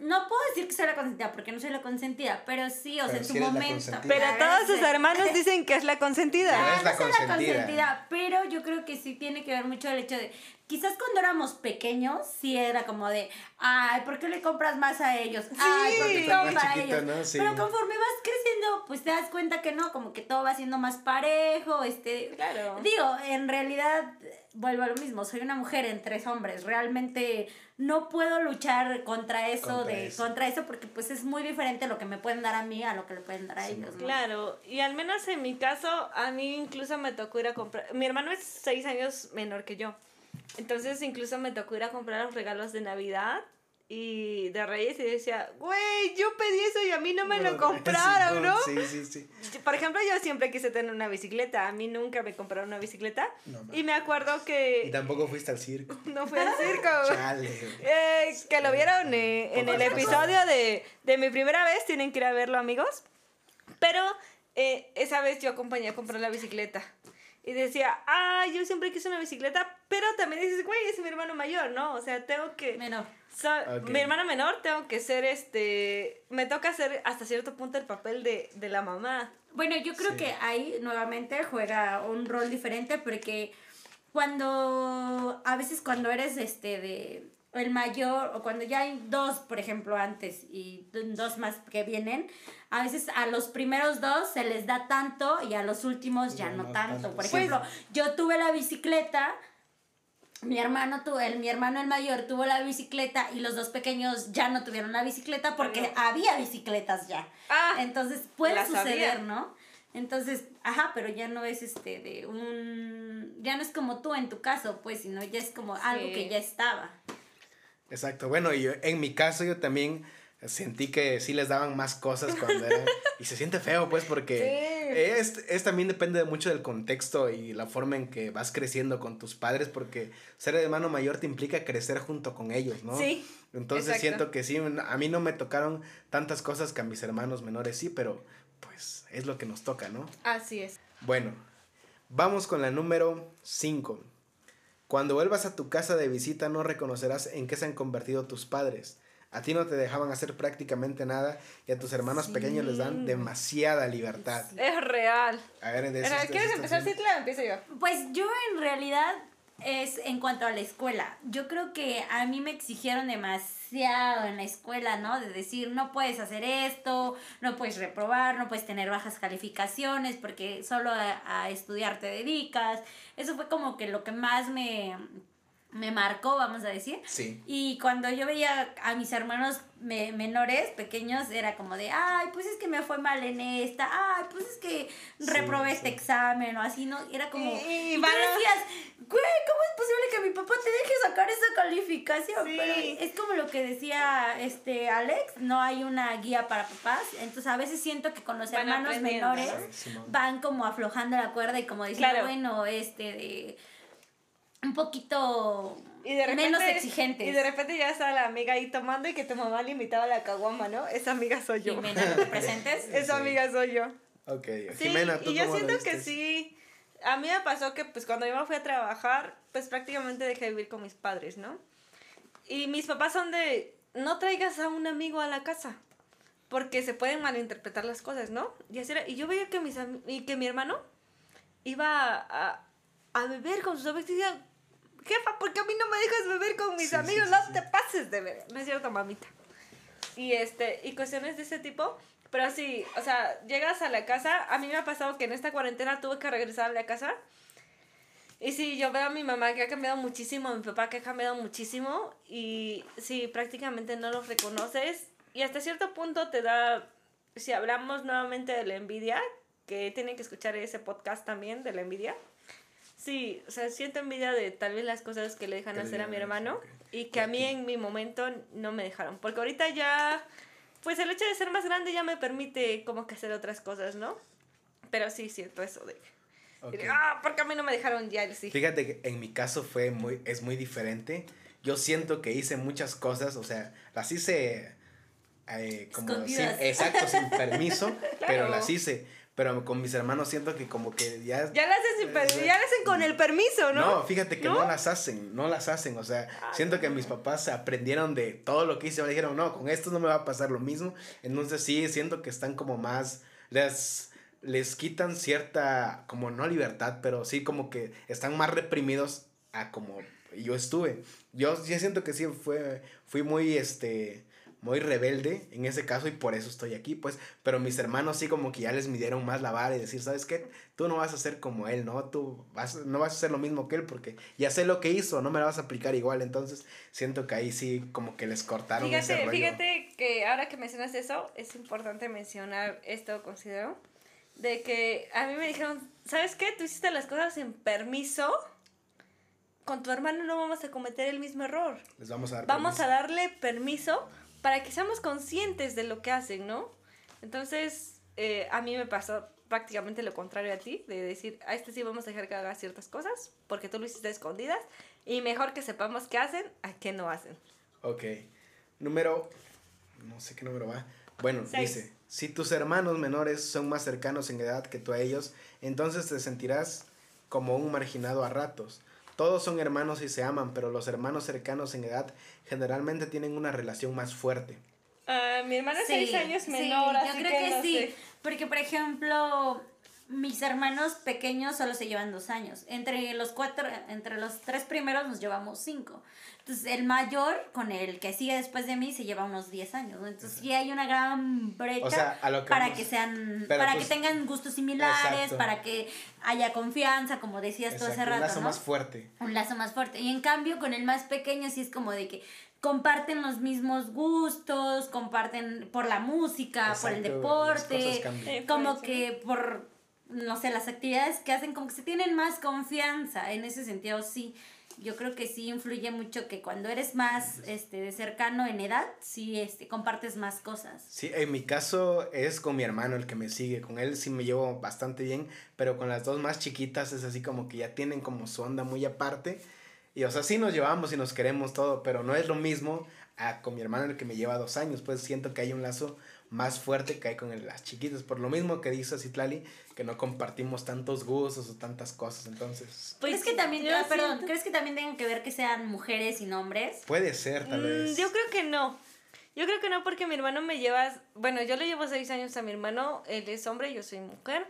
no puedo decir que soy la consentida, porque no soy la consentida, pero sí, o sea, en su sí la momento. consentida. Pero La todos sus hermanos [LAUGHS] dicen que es la consentida. Pero es la no soy consentida. pero yo creo que sí tiene que ver mucho el hecho de, quizás cuando éramos pequeños, sí era como de, ay, ¿por qué le compras más a ellos? Ay, ¿por qué más para chiquito, ellos? ¿no? Sí. Pero conforme vas creciendo, pues te das cuenta que no, como que todo va siendo más parejo, este, Claro. Digo, en realidad, vuelvo a lo mismo, soy una mujer en tres hombres, realmente no puedo luchar contra eso, Contra de, eso. contra eso, porque pues es muy diferente lo que me pueden dar a mí a lo que le pueden dar a Sí, ellos, ¿no? Claro, y al menos en mi caso, a mí incluso me tocó ir a comprar. Mi hermano es seis años menor que yo. Entonces, incluso me tocó ir a comprar los regalos de Navidad y de Reyes y decía, güey, yo pedí eso y a mí no me lo [LAUGHS] Sí, compraron, ¿no? Sí, sí, sí. Por ejemplo, yo siempre quise tener una bicicleta. A mí nunca me compraron una bicicleta. No, y me acuerdo Y que tampoco fuiste al circo. [LAUGHS] no fue al circo. [LAUGHS] Chale. Eh, que lo vieron eh, en el episodio de, de mi primera vez, tienen que ir a verlo amigos. Pero eh, esa vez yo acompañé a comprar la bicicleta. Y decía, ah, yo siempre quise una bicicleta, pero también dices, güey, es mi hermano mayor, ¿no? O sea, tengo que... Menor. so-. Mi hermano menor, tengo que ser este... Me toca hacer hasta cierto punto el papel de, de la mamá. Bueno, yo creo Sí. que ahí nuevamente juega un rol diferente porque cuando a veces cuando eres este de el mayor, o cuando ya hay dos, por ejemplo, antes y dos más que vienen, a veces a los primeros dos se les da tanto y a los últimos ya, no, tanto. Por ejemplo, yo tuve la bicicleta, mi hermano tuvo, el, mi hermano el mayor tuvo la bicicleta y los dos pequeños ya no tuvieron la bicicleta porque había bicicletas ya. Ah, Entonces puede suceder, ¿no? Entonces, ajá, pero ya no es este de un ya no es como tú en tu caso, pues, sino ya es como algo que ya estaba. Exacto. Bueno, y en mi caso yo también sentí que sí les daban más cosas cuando era... [LAUGHS] y se siente feo, pues, porque es, es, también depende mucho del contexto y la forma en que vas creciendo con tus padres, porque ser hermano mayor te implica crecer junto con ellos, ¿no? Sí. Entonces siento que sí, a mí no me tocaron tantas cosas que a mis hermanos menores sí, pero pues es lo que nos toca, ¿no? Así es. Bueno, vamos con la número 5. Cuando vuelvas a tu casa de visita no reconocerás en qué se han convertido tus padres. A ti no te dejaban hacer prácticamente nada y a tus hermanos pequeños les dan demasiada libertad. Es real. A ver, ¿Quieres empezar, Citla? Empiezo yo. Pues yo en realidad es en cuanto a la escuela. Yo creo que a mí me exigieron demasiado en la escuela, ¿no? De decir, no puedes hacer esto, no puedes reprobar, no puedes tener bajas calificaciones porque solo a, a estudiar te dedicas. Eso fue como que lo que más me me marcó, vamos a decir. Sí. Y cuando yo veía a mis hermanos menores, pequeños, era como de, ay, pues es que me fue mal en esta, ay, pues es que reprobé este examen o así, ¿no? Era como... Y, tú decías, güey, ¿cómo es posible que mi papá te deje sacar esa calificación? Pero es como lo que decía este Alex, no hay una guía para papás, entonces a veces siento que con los hermanos menores van como aflojando la cuerda y como diciendo, bueno, este de un poquito menos exigentes. Y de repente ya está la amiga ahí tomando y que tu mamá le invitaba a la caguama, ¿no? Esa amiga soy yo. Jimena, ¿te presentes? [LAUGHS] Esa amiga soy yo. Ok, sí, Jimena, ¿tú Y yo siento que sí. A mí me pasó que, pues, cuando yo me fui a trabajar, pues prácticamente dejé de vivir con mis padres, ¿no? Y mis papás son de. No traigas a un amigo a la casa. Porque se pueden malinterpretar las cosas, ¿no? Y, así era, y yo veía que, mis, y que mi hermano iba a, a beber con sus amigos y decía, jefa, ¿por qué a mí no me dejas beber con mis amigos? no te pases de ver. No es cierto, mamita. Y, este, y cuestiones de ese tipo. Pero sí, o sea, llegas a la casa. A mí me ha pasado que en esta cuarentena tuve que regresar a la casa. Y sí, yo veo a mi mamá que ha cambiado muchísimo, a mi papá que ha cambiado muchísimo. Y sí, prácticamente no los reconoces. Y hasta cierto punto te da. Si hablamos nuevamente de la envidia, que tienen que escuchar ese podcast también de la envidia Sí, o sea, siento envidia de tal vez las cosas que le dejan hacer a mi hermano y que a mí en mi momento no me dejaron. Porque ahorita ya, pues el hecho de ser más grande ya me permite como que hacer otras cosas, ¿no? Pero sí siento eso de... ah, porque a mí no me dejaron ya, sí. Fíjate que en mi caso fue muy, es muy diferente. Yo siento que hice muchas cosas, o sea, las hice eh, como sin, exacto, sin permiso, [LAUGHS] pero las hice pero con mis hermanos siento que como que ya... Ya las hacen, ya las hacen con el permiso, ¿no? No, fíjate que ¿No? las hacen, no las hacen, o sea, siento que mis papás aprendieron de todo lo que hice, me dijeron, no, con esto no me va a pasar lo mismo, entonces sí, siento que están como más, les, les quitan cierta, como no libertad, pero sí como que están más reprimidos a como yo estuve. Yo, yo siento que sí fue, fui muy, este muy rebelde en ese caso y por eso estoy aquí, pues, pero mis hermanos sí como que ya les midieron más la vara y decir, ¿sabes qué? Tú no vas a ser como él, ¿no? Tú vas, no vas a hacer lo mismo que él porque ya sé lo que hizo, no me la vas a aplicar igual, entonces siento que ahí sí como que les cortaron fíjate, ese rollo. Fíjate que ahora que mencionas eso, es importante mencionar esto, considero, de que a mí me dijeron, ¿sabes qué? Tú hiciste las cosas sin permiso con tu hermano no vamos a cometer el mismo error. Les vamos a dar Vamos a darle permiso para que seamos conscientes de lo que hacen, ¿no? Entonces, eh, a mí me pasó prácticamente lo contrario a ti, de decir, a este sí vamos a dejar que haga ciertas cosas, porque tú lo hiciste escondidas, y mejor que sepamos qué hacen a qué no hacen. Ok. Número, no sé qué número va. Bueno, dice, si tus hermanos menores son más cercanos en edad que tú a ellos, entonces te sentirás como un marginado a ratos. Todos son hermanos y se aman, pero los hermanos cercanos en edad generalmente tienen una relación más fuerte. Uh, mi hermana es seis años menor, sí, yo creo que, sí. Porque, por ejemplo, mis hermanos pequeños solo se llevan dos años. Entre los cuatro, entre los tres primeros nos llevamos cinco. Entonces, el mayor con el que sigue después de mí se lleva unos 10 años. Entonces, sí hay una gran brecha O sea, a lo que para vamos- que sean, pero para pues- que tengan gustos similares, Exacto. para que haya confianza, como decías tú hace Exacto, un rato, lazo ¿no? más fuerte. un lazo más fuerte. Y en cambio, con el más pequeño sí es como de que comparten los mismos gustos, comparten por la música, por el Exacto, las cosas deporte, como que por, no sé, las actividades que hacen, como que se tienen más confianza. En ese sentido, sí. Yo creo que sí influye mucho que cuando eres más este, cercano en edad, sí este, compartes más cosas. Sí, en mi caso es con mi hermano el que me sigue. Con él sí me llevo bastante bien, pero con las dos más chiquitas es así como que ya tienen como su onda muy aparte. Y o sea, sí nos llevamos y nos queremos todo, pero no es lo mismo a con mi hermano el que me lleva dos años. Pues siento que hay un lazo más fuerte que hay con el- las chiquitas. Por lo mismo que dice Citlali, que no compartimos tantos gustos o tantas cosas. Entonces, ¿Crees que también, Pues yo ah, perdón, ¿crees que también tengan que ver que sean mujeres y hombres? puede ser tal Mm, vez. Yo creo que no. Yo creo que no porque mi hermano me lleva, bueno, yo le llevo seis años a mi hermano, él es hombre, yo soy mujer.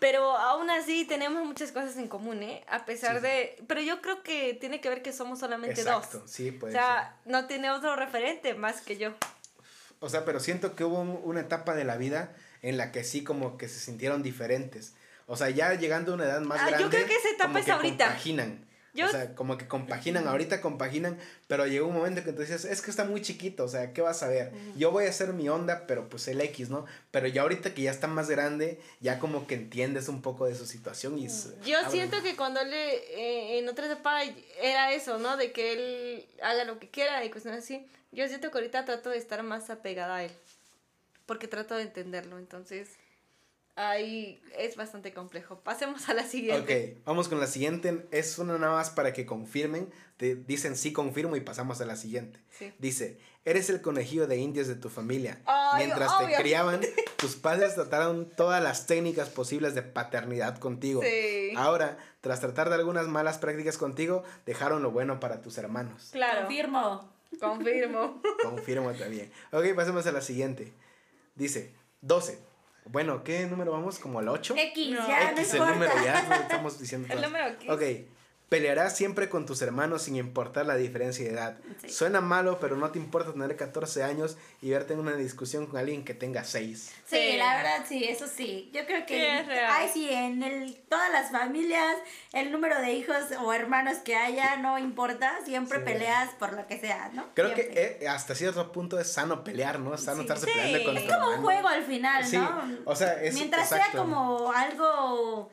Pero aún así tenemos muchas cosas en común, ¿eh? A pesar Sí. de... Pero yo creo que tiene que ver que somos solamente Exacto, dos. sí, O puede sea, no tiene otro referente más que yo. O sea, pero siento que hubo un- una etapa de la vida en la que sí como que se sintieron diferentes. O sea, ya llegando a una edad más Ah, yo grande. creo que esa etapa como es que ahorita. Compaginan. Yo- O sea, como que compaginan, ahorita compaginan, pero llegó un momento que tú dices, es que está muy chiquito, o sea, ¿qué vas a ver? Yo voy a hacer mi onda, pero pues el X, ¿no? Pero ya ahorita que ya está más grande, ya como que entiendes un poco de su situación y... Yo abren. siento que cuando él eh, en otra etapa era eso, ¿no? De que él haga lo que quiera y cuestiones así. Yo siento que ahorita trato de estar más apegada a él. Porque trato de entenderlo. Entonces, ahí es bastante complejo. Pasemos a la siguiente. Ok, vamos con la siguiente. Es una nada más para que confirmen. Te dicen sí confirmo y pasamos a la siguiente. Sí. Dice, eres el conejillo de indios de tu familia. Ay, Mientras te criaban, [LAUGHS] tus padres trataron todas las técnicas posibles de paternidad contigo. Sí. Ahora, tras tratar de algunas malas prácticas contigo, dejaron lo bueno para tus hermanos. Claro. Confirmo. Confirmo. Confirmo también. Ok, pasemos a la siguiente. Dice, 12. Bueno, ¿qué número vamos? ¿Como al 8? X, No. ya no X el importa. número ya, no estamos diciendo [LAUGHS] El todas. número X. Ok, pelearás siempre con tus hermanos sin importar la diferencia de edad. Sí. Suena malo, pero no te importa tener 14 años y verte en una discusión con alguien que tenga 6. Sí, Sí. la verdad sí, eso sí. Yo creo que Sí, es real. ay sí, en el, todas las familias, el número de hijos o hermanos que haya no importa, siempre Sí. peleas por lo que sea, ¿no? Creo Siempre. que eh, hasta cierto punto es sano pelear, ¿no? Es sano Sí. estarse Sí. peleando con es como un juego al final, Sí, ¿no? o sea, es- Mientras sea como algo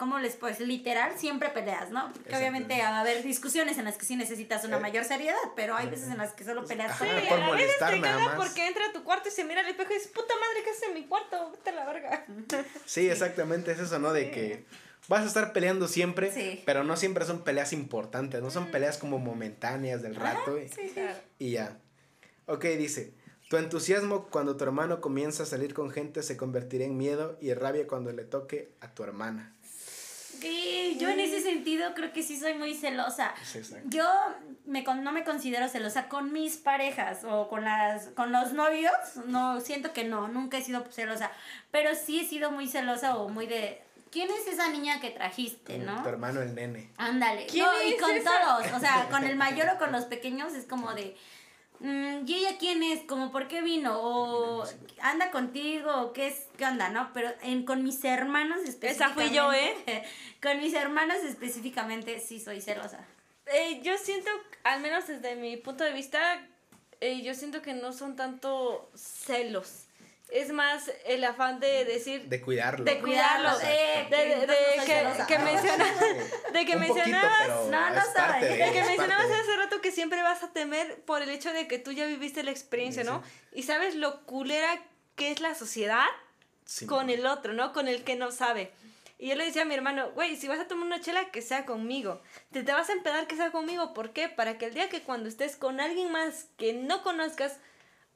¿cómo les puedo decir? Literal, siempre peleas, ¿no? Porque obviamente va a haber discusiones en las que sí necesitas una Eh. mayor seriedad, pero hay veces en las que solo peleas Ajá, por Sí, a veces molestar te caga porque entra a tu cuarto y se mira al espejo y dice, puta madre, ¿qué haces en mi cuarto? Vete a la verga. [LAUGHS] Sí, exactamente, es eso, ¿no? De que vas a estar peleando siempre, Sí. pero no siempre son peleas importantes, no son peleas como momentáneas del rato y, Sí, sí. Claro. y ya. Ok, dice, tu entusiasmo cuando tu hermano comienza a salir con gente se convertirá en miedo y rabia cuando le toque a tu hermana. Sí, yo en ese sentido creo que sí soy muy celosa. Yo me, con- no me considero celosa con mis parejas o con las con los novios, no siento que no, nunca he sido celosa, pero sí he sido muy celosa o muy de ¿quién es esa niña que trajiste, Con no? Tu hermano el nene. Ándale. ¿Quién No, y con esa? todos, o sea, con el mayor o con [LAUGHS] los pequeños es como de mm, ¿y ella quién es? Como por qué vino o anda contigo o qué es qué onda, ¿no? Pero en con mis hermanos específicamente Esa fui yo, ¿eh? [LAUGHS] Con mis hermanos específicamente sí soy celosa. Eh, yo siento, al menos desde mi punto de vista, eh, yo siento que no son tanto celos. Es más el afán de decir, De cuidarlo. de cuidarlo, de, [LAUGHS] de, de- que que, celosa. que menciona- de que mencionabas, No, no es parte soy. de- que mencionabas hace rato que siempre vas a temer por el hecho de que tú ya viviste la experiencia, ¿no? Y sabes lo culera que es la sociedad Sí, con el otro, ¿no? Con el que no sabe. Y yo le decía a mi hermano, güey, si vas a tomar una chela, que sea conmigo. Te, te vas a empedar, que sea conmigo. ¿Por qué? Para que el día que cuando estés con alguien más que no conozcas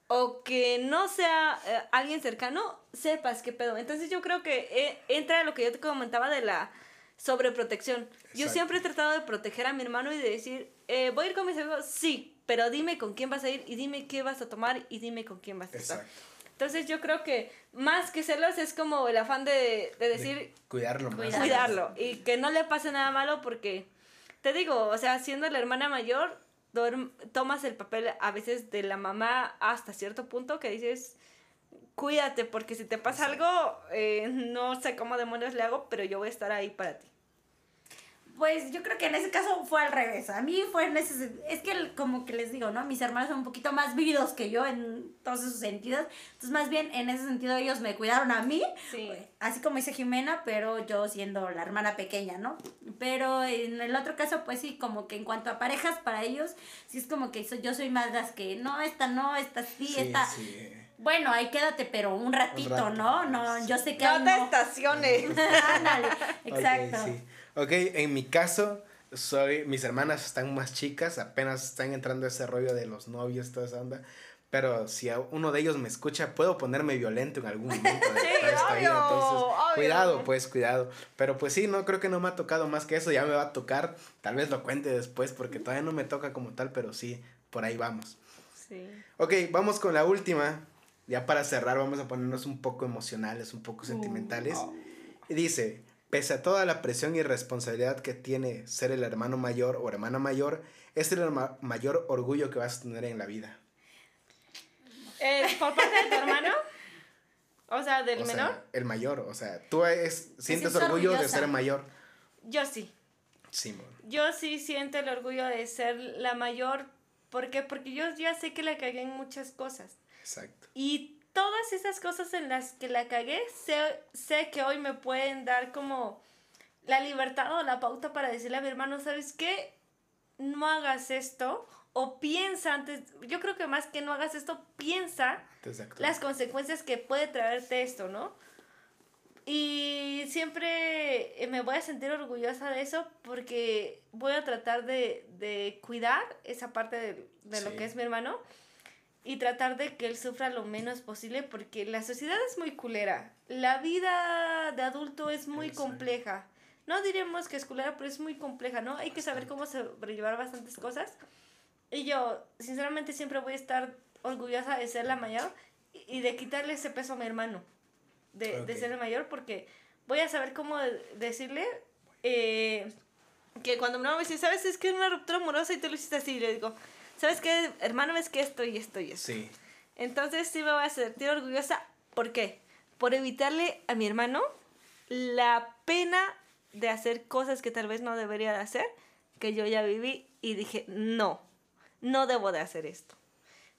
o que no sea eh, alguien cercano, sepas qué pedo. Entonces yo creo que eh, entra lo que yo te comentaba de la sobreprotección. Yo Exacto. siempre he tratado de proteger a mi hermano y de decir, eh, ¿voy a ir con mis amigos? Sí, pero dime con quién vas a ir y dime qué vas a tomar y dime con quién vas a estar. Exacto. Entonces yo creo que más que celos es como el afán de, de decir... cuidarlo más. Cuidarlo. Y que no le pase nada malo porque, te digo, o sea, siendo la hermana mayor, tomas el papel a veces de la mamá hasta cierto punto que dices, cuídate porque si te pasa algo, eh, no sé cómo demonios le hago, pero yo voy a estar ahí para ti. Pues yo creo que en ese caso fue al revés. A mí fue en ese Es que como que les digo, ¿no? Mis hermanos son un poquito más vividos que yo en todos esos sentidos. Entonces, más bien, en ese sentido, ellos me cuidaron a mí. Sí. Así como dice Jimena, pero yo siendo la hermana pequeña, ¿no? Pero en el otro caso, pues sí, como que en cuanto a parejas, para ellos, sí es como que yo soy más las que, no, esta no, esta sí, sí esta... Sí bueno, ahí quédate, pero un ratito, ¿no? No, yo sé que... No te estaciones. [LAUGHS] Ándale, exacto. Okay, sí. Ok, en mi caso, soy, mis hermanas están más chicas, apenas están entrando ese rollo de los novios, toda esa onda. Pero si uno de ellos me escucha, puedo ponerme violento en algún momento de [LAUGHS] esta vida. Entonces, cuidado, pues, cuidado. Pero pues sí, no creo que no me ha tocado más que eso. Ya me va a tocar. Tal vez lo cuente después porque todavía no me toca como tal, pero sí, por ahí vamos. Sí. Ok, vamos con la última ya para cerrar vamos a ponernos un poco emocionales, un poco sentimentales. Y dice, pese a toda la presión y responsabilidad que tiene ser el hermano mayor o hermana mayor, es el mayor orgullo que vas a tener en la vida. Eh, ¿Por parte de tu hermano? O sea, del menor. el mayor, o sea, tú es, sientes orgullo de ser mayor. Yo sí. Sí, Yo sí siento el orgullo de ser la mayor. ¿Por qué? Porque yo ya sé que la cagué en muchas cosas. Exacto. Y todas esas cosas en las que la cagué, sé, sé que hoy me pueden dar como la libertad o la pauta para decirle a mi hermano, ¿sabes qué? No hagas esto. O piensa antes, yo creo que más que no hagas esto, piensa las consecuencias que puede traerte esto, ¿no? Y siempre me voy a sentir orgullosa de eso porque voy a tratar de, cuidar esa parte de, lo que es mi hermano y tratar de que él sufra lo menos posible porque la sociedad es muy culera. La vida de adulto es muy compleja. No diríamos que es culera, pero es muy compleja, ¿no? Hay que saber cómo sobrellevar bastantes cosas. Y yo, sinceramente, siempre voy a estar orgullosa de ser la mayor y de quitarle ese peso a mi hermano, de, de ser el mayor, porque voy a saber cómo decirle eh, que cuando mi mamá me dice, ¿sabes? Es que es una ruptura amorosa y tú lo hiciste así, y le digo, ¿sabes qué? Hermano, es que esto y esto y esto. Sí. Entonces sí me voy a sentir orgullosa. ¿Por qué? Por evitarle a mi hermano la pena de hacer cosas que tal vez no debería de hacer, que yo ya viví y dije, no, no debo de hacer esto.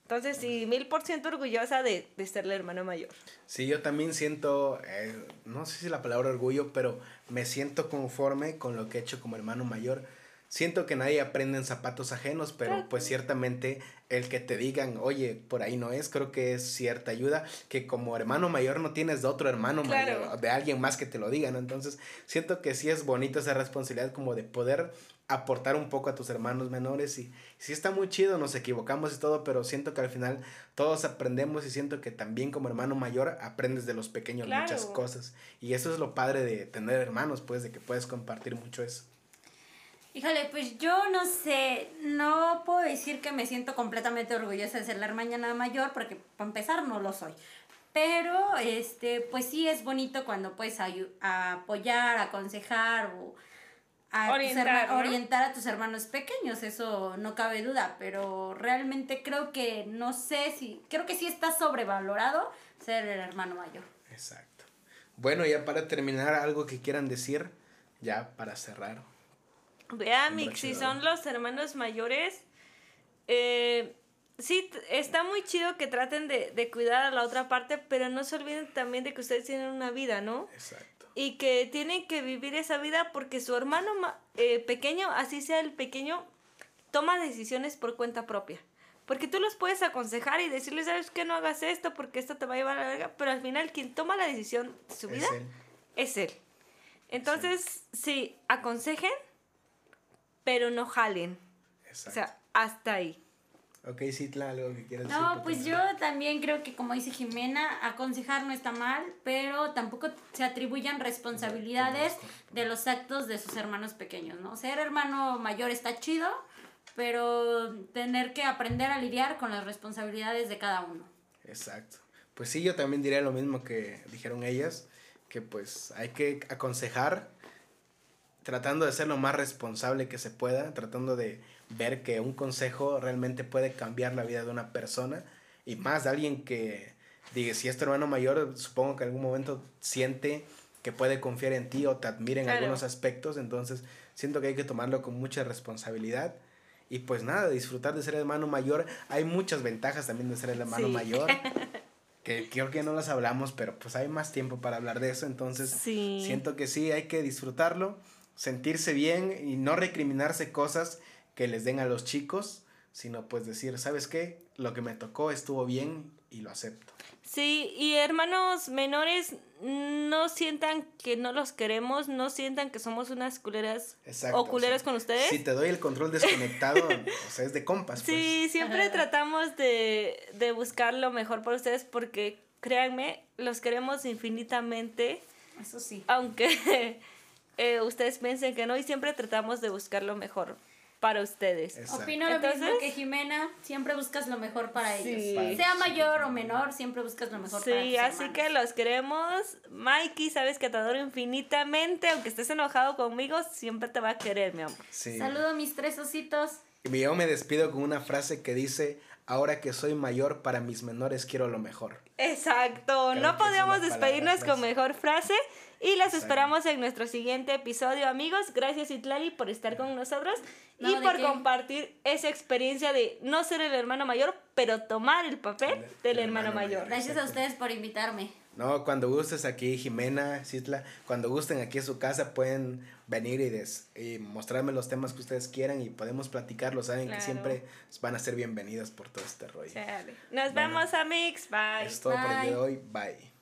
Entonces, sí, mil por ciento orgullosa de, de ser la hermana mayor. Sí, yo también siento, eh, no sé si la palabra orgullo, pero me siento conforme con lo que he hecho como hermano mayor siento que nadie aprende en zapatos ajenos, pero pues ciertamente el que te digan, oye, por ahí no es, creo que es cierta ayuda, que como hermano mayor no tienes de otro hermano mayor, de alguien más que te lo diga, ¿no? Entonces, siento que sí es bonito esa responsabilidad como de poder aportar un poco a tus hermanos menores y sí está muy chido, nos equivocamos y todo, pero siento que al final todos aprendemos y siento que también como hermano mayor aprendes de los pequeños muchas cosas y eso es lo padre de tener hermanos, pues de que puedes compartir mucho eso. Híjole, pues yo no sé, no puedo decir que me siento completamente orgullosa de ser la hermana mayor, porque para empezar no lo soy. Pero, este, pues sí es bonito cuando puedes apoyar, aconsejar o orientar, orientar a tus hermanos pequeños, eso no cabe duda, pero realmente creo que, no sé si, creo que sí está sobrevalorado ser el hermano mayor. Exacto. Bueno, ya para terminar, algo que quieran decir, ya para cerrar. Vea, Mix, si son los hermanos mayores, eh, sí, está muy chido que traten de, cuidar a la otra parte, pero no se olviden también de que ustedes tienen una vida, ¿no? Exacto. Y que tienen que vivir esa vida porque su hermano eh, pequeño, así sea el pequeño, toma decisiones por cuenta propia. Porque tú los puedes aconsejar y decirles, ¿sabes qué? No hagas esto porque esto te va a llevar a la verga. Pero al final, quien toma la decisión de su vida es él. Entonces, sí, aconsejen, pero no jalen. Exacto. O sea, hasta ahí. Ok, Citla, algo que quieras decir. No, pues yo también creo que como dice Jimena, aconsejar no está mal, pero tampoco se atribuyan responsabilidades de los actos de sus hermanos pequeños, ¿no? Ser hermano mayor está chido, pero tener que aprender a lidiar con las responsabilidades de cada uno. Exacto. pues sí, yo también diría lo mismo que dijeron ellas, que pues hay que aconsejar tratando de ser lo más responsable que se pueda, tratando de ver que un consejo realmente puede cambiar la vida de una persona y más de alguien que diga, si es tu hermano mayor, supongo que en algún momento siente que puede confiar en ti o te admira en algunos aspectos, entonces siento que hay que tomarlo con mucha responsabilidad. Y pues nada, disfrutar de ser hermano mayor. Hay muchas ventajas también de ser el hermano mayor. [LAUGHS] Que creo que no las hablamos, pero pues hay más tiempo para hablar de eso. Entonces siento que sí, hay que disfrutarlo, sentirse bien y no recriminarse cosas que les den a los chicos, sino pues decir, ¿sabes qué? Lo que me tocó estuvo bien y lo acepto. Sí, y hermanos menores no sientan que no los queremos, no sientan que somos unas culeras o culeras con ustedes. Si te doy el control desconectado, [LAUGHS] o sea, es de compas. Sí, pues. siempre tratamos de, de buscar lo mejor para ustedes porque créanme, los queremos infinitamente. Eso sí. Aunque [LAUGHS] eh, ustedes piensen que no y siempre tratamos de buscar lo mejor para ustedes. Opino lo mismo que Jimena, siempre buscas lo mejor para ellos. Sea mayor o menor, siempre buscas lo mejor para ellos. Sí, así que los queremos. Mikey, sabes que te adoro infinitamente, aunque estés enojado conmigo, siempre te va a querer, mi amor. Sí. Saludo a mis tres ositos. Y yo me despido con una frase que dice, ahora que soy mayor, para mis menores quiero lo mejor. Exacto, no podíamos despedirnos con mejor frase. Y las esperamos en nuestro siguiente episodio, amigos. Gracias, Itlali, por estar con nosotros y por compartir esa experiencia de no ser el hermano mayor, pero tomar el papel del hermano, mayor. Gracias a ustedes por invitarme. No, cuando gustes aquí, Jimena, Citla, cuando gusten aquí a su casa pueden venir y, des, y mostrarme los temas que ustedes quieran y podemos platicarlo. Saben que siempre van a ser bienvenidas por todo este rollo. Nos vemos, amigos. Bye. Es todo por el día de hoy. Bye.